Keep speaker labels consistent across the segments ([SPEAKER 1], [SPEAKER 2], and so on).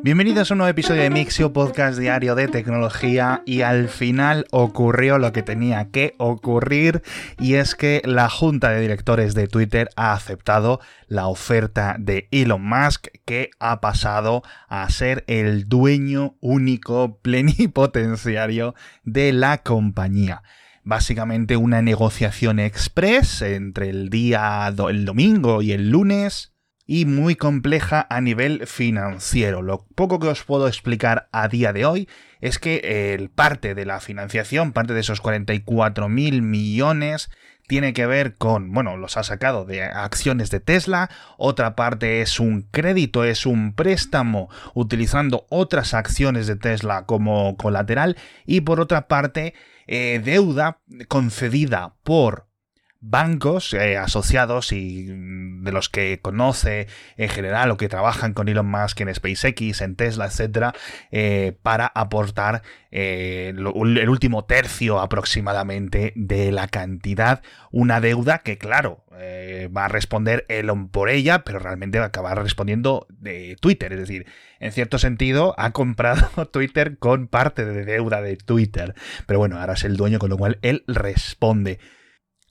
[SPEAKER 1] Bienvenidos a un nuevo episodio de Mixio, podcast diario de tecnología y al final ocurrió lo que tenía que ocurrir y es que la junta de directores de Twitter ha aceptado la oferta de Elon Musk que ha pasado a ser el dueño único plenipotenciario de la compañía. Básicamente una negociación express entre el día el domingo y el lunes y muy compleja a nivel financiero. Lo poco que os puedo explicar a día de hoy es que el parte de la financiación, parte de esos 44 mil millones, tiene que ver con, bueno, los ha sacado de acciones de Tesla, otra parte es un crédito, es un préstamo utilizando otras acciones de Tesla como colateral y por otra parte eh, deuda concedida por bancos eh, asociados y mm, de los que conoce en general o que trabajan con Elon Musk en SpaceX, en Tesla, etcétera, eh, para aportar eh, el último tercio aproximadamente de la cantidad, una deuda que claro va a responder Elon por ella, pero realmente va a acabar respondiendo de Twitter, es decir, en cierto sentido ha comprado Twitter con parte de deuda de Twitter, pero bueno, ahora es el dueño con lo cual él responde.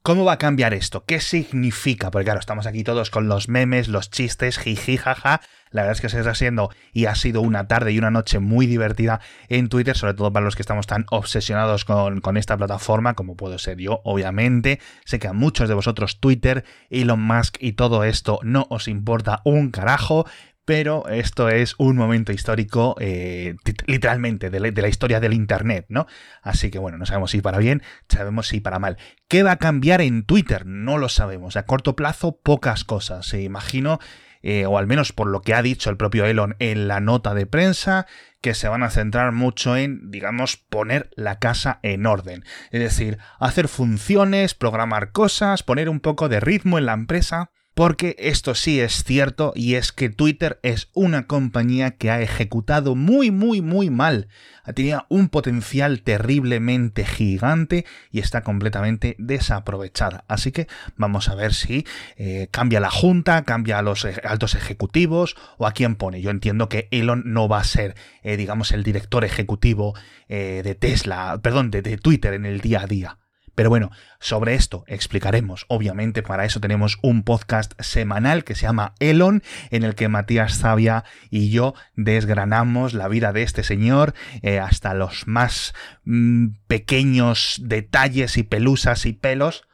[SPEAKER 1] ¿Cómo va a cambiar esto? ¿Qué significa? Porque claro, estamos aquí todos con los memes, los chistes, jiji, jaja. La verdad es que se está haciendo y ha sido una tarde y una noche muy divertida en Twitter, sobre todo para los que estamos tan obsesionados con, con esta plataforma, como puedo ser yo, obviamente. Sé que a muchos de vosotros Twitter, Elon Musk y todo esto no os importa un carajo, pero esto es un momento histórico, eh, literalmente, de la, historia del Internet, ¿no? Así que bueno, no sabemos si para bien, sabemos si para mal. ¿Qué va a cambiar en Twitter? No lo sabemos. A corto plazo, pocas cosas. Se imagino, eh, o al menos por lo que ha dicho el propio Elon en la nota de prensa, que se van a centrar mucho en, digamos, poner la casa en orden. Es decir, hacer funciones, programar cosas, poner un poco de ritmo en la empresa porque esto sí es cierto y es que Twitter es una compañía que ha ejecutado muy muy muy mal. Tenía un potencial terriblemente gigante y está completamente desaprovechada. Así que vamos a ver si eh, cambia la junta, cambia a los altos ejecutivos o a quién pone. Yo entiendo que Elon no va a ser, eh, digamos, el director ejecutivo eh, de Tesla, perdón, de Twitter en el día a día. Pero bueno, sobre esto explicaremos. Obviamente para eso tenemos un podcast semanal que se llama Elon, en el que Matías Zavia y yo desgranamos la vida de este señor eh, hasta los más mm, pequeños detalles y pelusas y pelos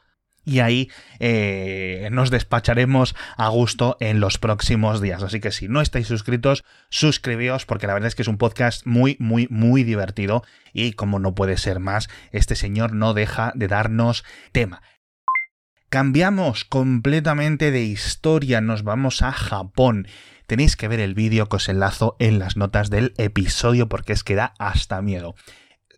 [SPEAKER 1] y ahí eh, nos despacharemos a gusto en los próximos días. Así que si no estáis suscritos, suscribíos porque la verdad es que es un podcast muy, muy, muy divertido y como no puede ser más, este señor no deja de darnos tema. Cambiamos completamente de historia, nos vamos a Japón. Tenéis que ver el vídeo que os enlazo en las notas del episodio porque es que da hasta miedo.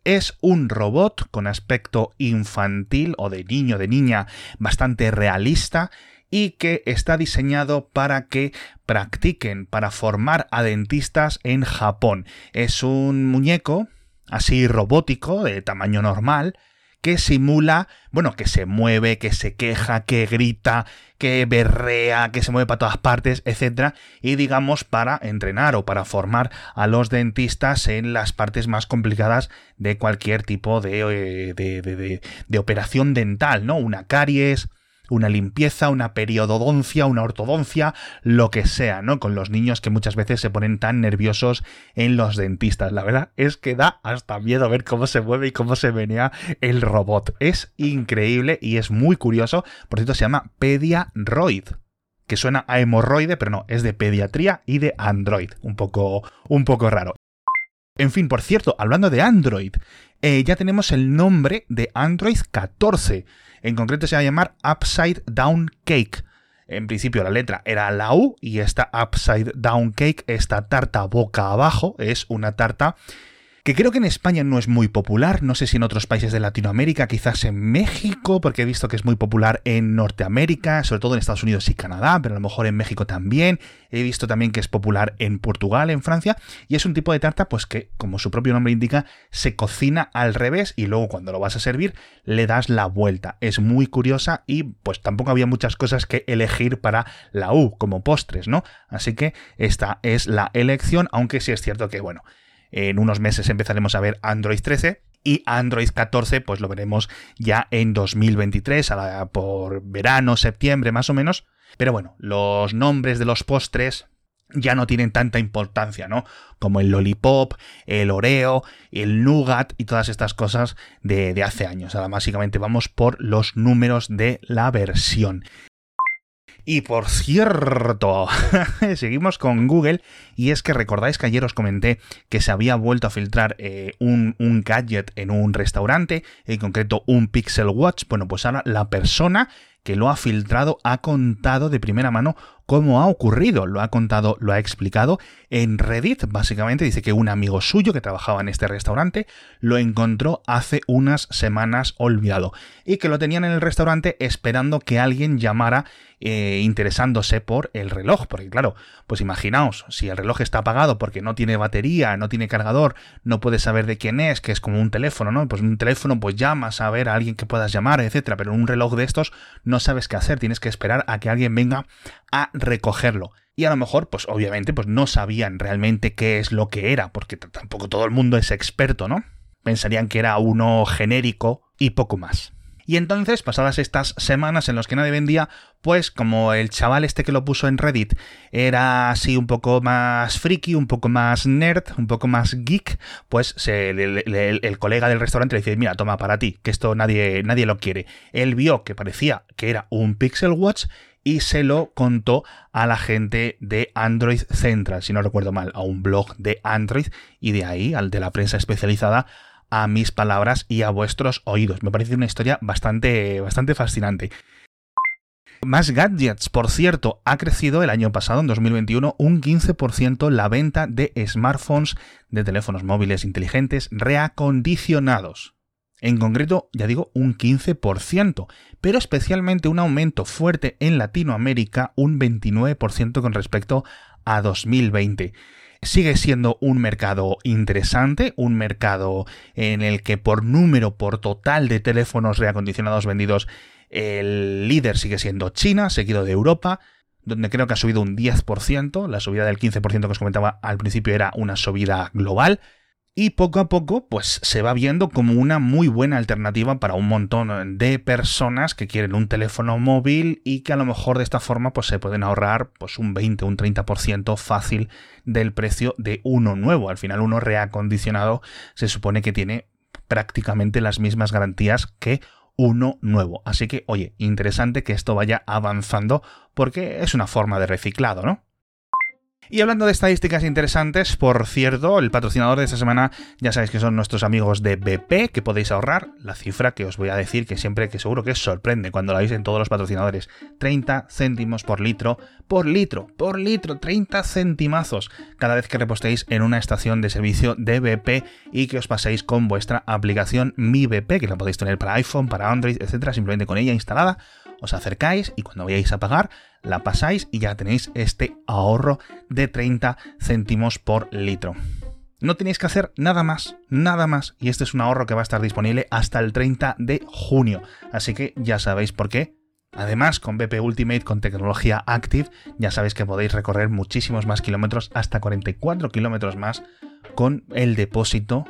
[SPEAKER 1] Es un robot con aspecto infantil o de niño, de niña, bastante realista y que está diseñado para que practiquen, para formar a dentistas en Japón. Es un muñeco así robótico, de tamaño normal, que simula, bueno, que se mueve, que se queja, que grita, que berrea, que se mueve para todas partes, etc. Y digamos para entrenar o para formar a los dentistas en las partes más complicadas de cualquier tipo de, eh, de, de, de operación dental, ¿no? Una caries, una limpieza, una periododoncia, una ortodoncia, lo que sea, ¿no? Con los niños que muchas veces se ponen tan nerviosos en los dentistas. La verdad es que da hasta miedo ver cómo se mueve y cómo se venía el robot. Es increíble y es muy curioso. Por cierto, se llama Pediaroid que suena a hemorroide, pero no, es de pediatría y de Android. Un poco, un poco raro. En fin, por cierto, hablando de Android, eh, ya tenemos el nombre de Android 14. En concreto se va a llamar Upside Down Cake. En principio la letra era la U y esta Upside Down Cake, esta tarta boca abajo, es una tarta que creo que en España no es muy popular, no sé si en otros países de Latinoamérica, quizás en México, porque he visto que es muy popular en Norteamérica, sobre todo en Estados Unidos y Canadá, pero a lo mejor en México también. He visto también que es popular en Portugal, en Francia, y es un tipo de tarta pues que, como su propio nombre indica, se cocina al revés y luego cuando lo vas a servir le das la vuelta. Es muy curiosa y pues tampoco había muchas cosas que elegir para la U como postres, ¿no? Así que esta es la elección, aunque sí es cierto que, bueno, en unos meses empezaremos a ver Android 13 y Android 14 pues lo veremos ya en 2023, por verano, septiembre más o menos. Pero bueno, los nombres de los postres ya no tienen tanta importancia, ¿no? Como el lollipop, el oreo, el nougat y todas estas cosas de, de hace años. Ahora básicamente vamos por los números de la versión. Y por cierto, seguimos con Google y es que recordáis que ayer os comenté que se había vuelto a filtrar eh, un, un, gadget en un restaurante, en concreto un Pixel Watch. Bueno, pues ahora la persona que lo ha filtrado ha contado de primera mano cómo ha ocurrido. Lo ha contado, lo ha explicado en Reddit. Básicamente dice que un amigo suyo que trabajaba en este restaurante lo encontró hace unas semanas olvidado y que lo tenían en el restaurante esperando que alguien llamara eh, interesándose por el reloj. Porque claro, pues imaginaos, si el reloj está apagado porque no tiene batería, no tiene cargador, no puedes saber de quién es, que es como un teléfono, ¿no? Pues un teléfono pues llamas a ver a alguien que puedas llamar, etcétera. Pero un reloj de estos no sabes qué hacer, tienes que esperar a que alguien venga a recogerlo. Y a lo mejor, pues obviamente, pues no sabían realmente qué es lo que era, porque tampoco todo el mundo es experto, ¿no? Pensarían que era uno genérico y poco más. Y entonces, pasadas estas semanas en las que nadie vendía, pues como el chaval este que lo puso en Reddit era así un poco más friki, un poco más nerd, un poco más geek, pues el, colega del restaurante le dice, mira, toma para ti, que esto nadie, nadie lo quiere. Él vio que parecía que era un Pixel Watch y se lo contó a la gente de Android Central, si no recuerdo mal, a un blog de Android y de ahí, al de la prensa especializada, a mis palabras y a vuestros oídos. Me parece una historia bastante, bastante fascinante. Más gadgets, por cierto, ha crecido el año pasado, en 2021, un 15% la venta de smartphones, de teléfonos móviles inteligentes reacondicionados. En concreto, ya digo, un 15%, pero especialmente un aumento fuerte en Latinoamérica, un 29% con respecto a 2020 sigue siendo un mercado interesante, un mercado en el que por número, por total de teléfonos reacondicionados vendidos, el líder sigue siendo China, seguido de Europa, donde creo que ha subido un 10%, la subida del 15% que os comentaba al principio era una subida global, y poco a poco pues se va viendo como una muy buena alternativa para un montón de personas que quieren un teléfono móvil y que a lo mejor de esta forma pues se pueden ahorrar pues un 20 un 30% fácil del precio de uno nuevo. Al final uno reacondicionado se supone que tiene prácticamente las mismas garantías que uno nuevo. Así que, oye, interesante que esto vaya avanzando porque es una forma de reciclado, ¿no? Y hablando de estadísticas interesantes, por cierto, el patrocinador de esta semana ya sabéis que son nuestros amigos de BP, que podéis ahorrar la cifra que os voy a decir, que siempre que seguro que os sorprende cuando la veis en todos los patrocinadores. 30 céntimos por litro, por litro, por litro, 30 centimazos cada vez que repostéis en una estación de servicio de BP y que os paséis con vuestra aplicación Mi BP, que la podéis tener para iPhone, para Android, etcétera, simplemente con ella instalada os acercáis y cuando vayáis a pagar la pasáis y ya tenéis este ahorro de 30 céntimos por litro. No tenéis que hacer nada más, nada más. Y este es un ahorro que va a estar disponible hasta el 30 de junio. Así que ya sabéis por qué. Además, con BP Ultimate, con tecnología Active, ya sabéis que podéis recorrer muchísimos más kilómetros, hasta 44 kilómetros más, con el depósito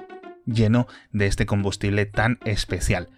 [SPEAKER 1] lleno de este combustible tan especial.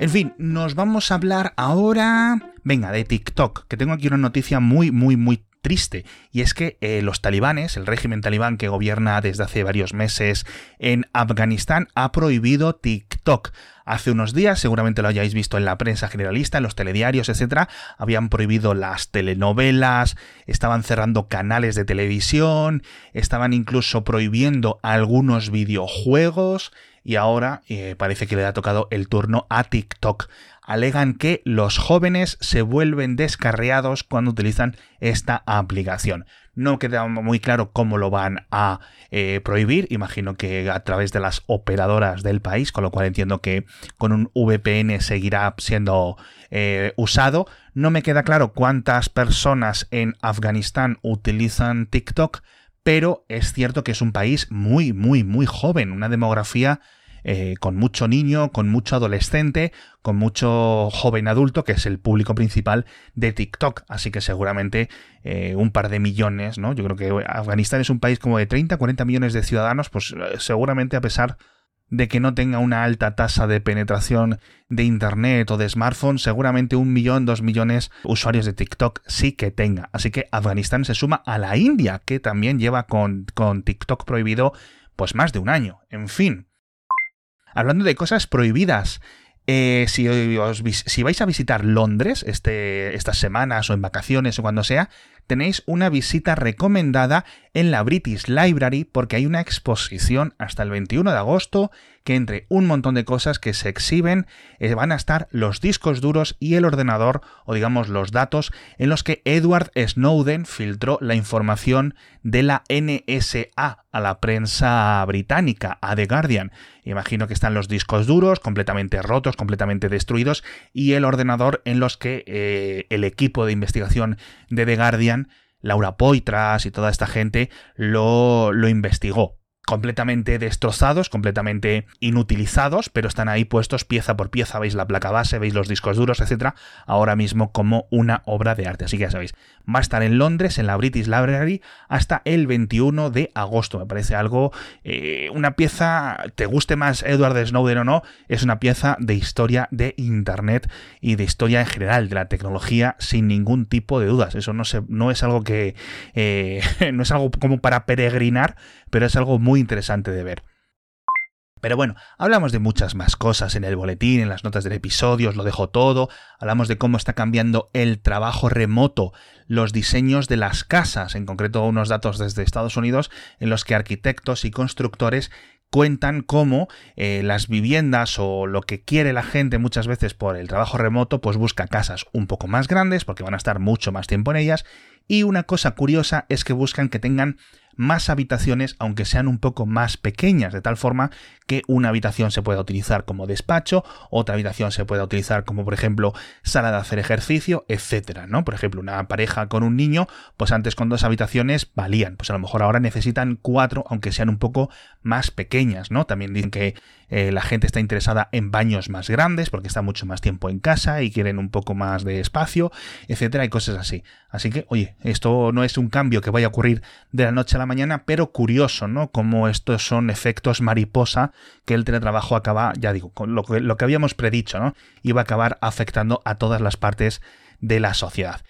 [SPEAKER 1] En fin, nos vamos a hablar ahora, venga, de TikTok, que tengo aquí una noticia muy, muy, muy triste, y es que eh, los talibanes, el régimen talibán que gobierna desde hace varios meses en Afganistán, ha prohibido TikTok. Hace unos días, seguramente lo hayáis visto en la prensa generalista, en los telediarios, etcétera, habían prohibido las telenovelas, estaban cerrando canales de televisión, estaban incluso prohibiendo algunos videojuegos, y ahora eh, parece que le ha tocado el turno a TikTok. alegan que los jóvenes se vuelven descarriados cuando utilizan esta aplicación. No queda muy claro cómo lo van a eh, prohibir, imagino que a través de las operadoras del país, con lo cual entiendo que con un VPN seguirá siendo eh, usado. No me queda claro cuántas personas en Afganistán utilizan TikTok, pero es cierto que es un país muy, muy, muy joven, una demografía eh, con mucho niño, con mucho adolescente, con mucho joven adulto, que es el público principal de TikTok. Así que seguramente eh, un par de millones, ¿no? Yo creo que Afganistán es un país como de 30, 40 millones de ciudadanos, pues eh, seguramente a pesar de que no tenga una alta tasa de penetración de Internet o de smartphone, seguramente un millón, dos millones de usuarios de TikTok sí que tenga. Así que Afganistán se suma a la India, que también lleva con, con TikTok prohibido pues más de un año. En fin, Hablando de cosas prohibidas, eh, si, si, vais a visitar Londres este, estas semanas o en vacaciones o cuando sea, tenéis una visita recomendada en la British Library porque hay una exposición hasta el 21 de agosto que entre un montón de cosas que se exhiben eh, van a estar los discos duros y el ordenador o digamos los datos en los que Edward Snowden filtró la información de la NSA a la prensa británica, a The Guardian. Imagino que están los discos duros completamente rotos, completamente destruidos y el ordenador en los que eh, el equipo de investigación de The Guardian Laura Poitras y toda esta gente lo, lo investigó completamente destrozados, completamente inutilizados, pero están ahí puestos pieza por pieza, veis la placa base, veis los discos duros, etcétera, ahora mismo como una obra de arte. Así que ya sabéis, va a estar en Londres, en la British Library, hasta el 21 de agosto. Me parece algo, eh, una pieza, te guste más Edward Snowden o no, es una pieza de historia de Internet y de historia en general, de la tecnología, sin ningún tipo de dudas. Eso no, se, no es algo que, eh, no es algo como para peregrinar, pero es algo interesante de ver. Pero bueno, hablamos de muchas más cosas en el boletín, en las notas del episodio, os lo dejo todo, hablamos de cómo está cambiando el trabajo remoto, los diseños de las casas, en concreto unos datos desde Estados Unidos en los que arquitectos y constructores cuentan cómo eh, las viviendas o lo que quiere la gente muchas veces por el trabajo remoto, pues busca casas un poco más grandes porque van a estar mucho más tiempo en ellas. Y una cosa curiosa es que buscan que tengan más habitaciones, aunque sean un poco más pequeñas, de tal forma que una habitación se pueda utilizar como despacho, otra habitación se pueda utilizar como, por ejemplo, sala de hacer ejercicio, etcétera, ¿no? Por ejemplo, una pareja con un niño, pues antes con dos habitaciones valían, pues a lo mejor ahora necesitan cuatro, aunque sean un poco más pequeñas, ¿no? También dicen que eh, la gente está interesada en baños más grandes porque está mucho más tiempo en casa y quieren un poco más de espacio, etcétera, y cosas así. Así que, oye, esto no es un cambio que vaya a ocurrir de la noche a la mañana, pero curioso, ¿no? Como estos son efectos mariposa que el teletrabajo acaba, ya digo, con lo que, lo que habíamos predicho, ¿no? Iba a acabar afectando a todas las partes de la sociedad.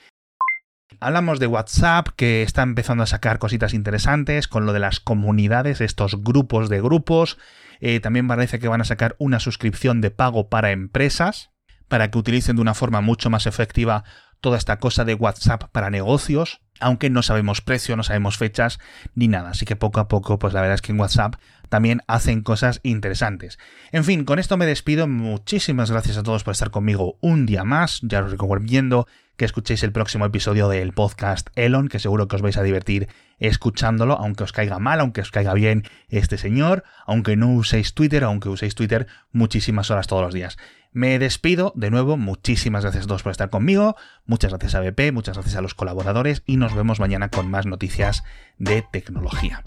[SPEAKER 1] Hablamos de WhatsApp, que está empezando a sacar cositas interesantes con lo de las comunidades, estos grupos de grupos. Eh, también parece que van a sacar una suscripción de pago para empresas, para que utilicen de una forma mucho más efectiva toda esta cosa de WhatsApp para negocios, aunque no sabemos precio, no sabemos fechas ni nada. Así que poco a poco, pues la verdad es que en WhatsApp también hacen cosas interesantes. En fin, con esto me despido. Muchísimas gracias a todos por estar conmigo un día más. Ya os recomiendo que escuchéis el próximo episodio del podcast Elon, que seguro que os vais a divertir escuchándolo, aunque os caiga mal, aunque os caiga bien este señor, aunque no uséis Twitter, aunque uséis Twitter muchísimas horas todos los días. Me despido de nuevo, muchísimas gracias a todos por estar conmigo, muchas gracias a BP, muchas gracias a los colaboradores y nos vemos mañana con más noticias de tecnología.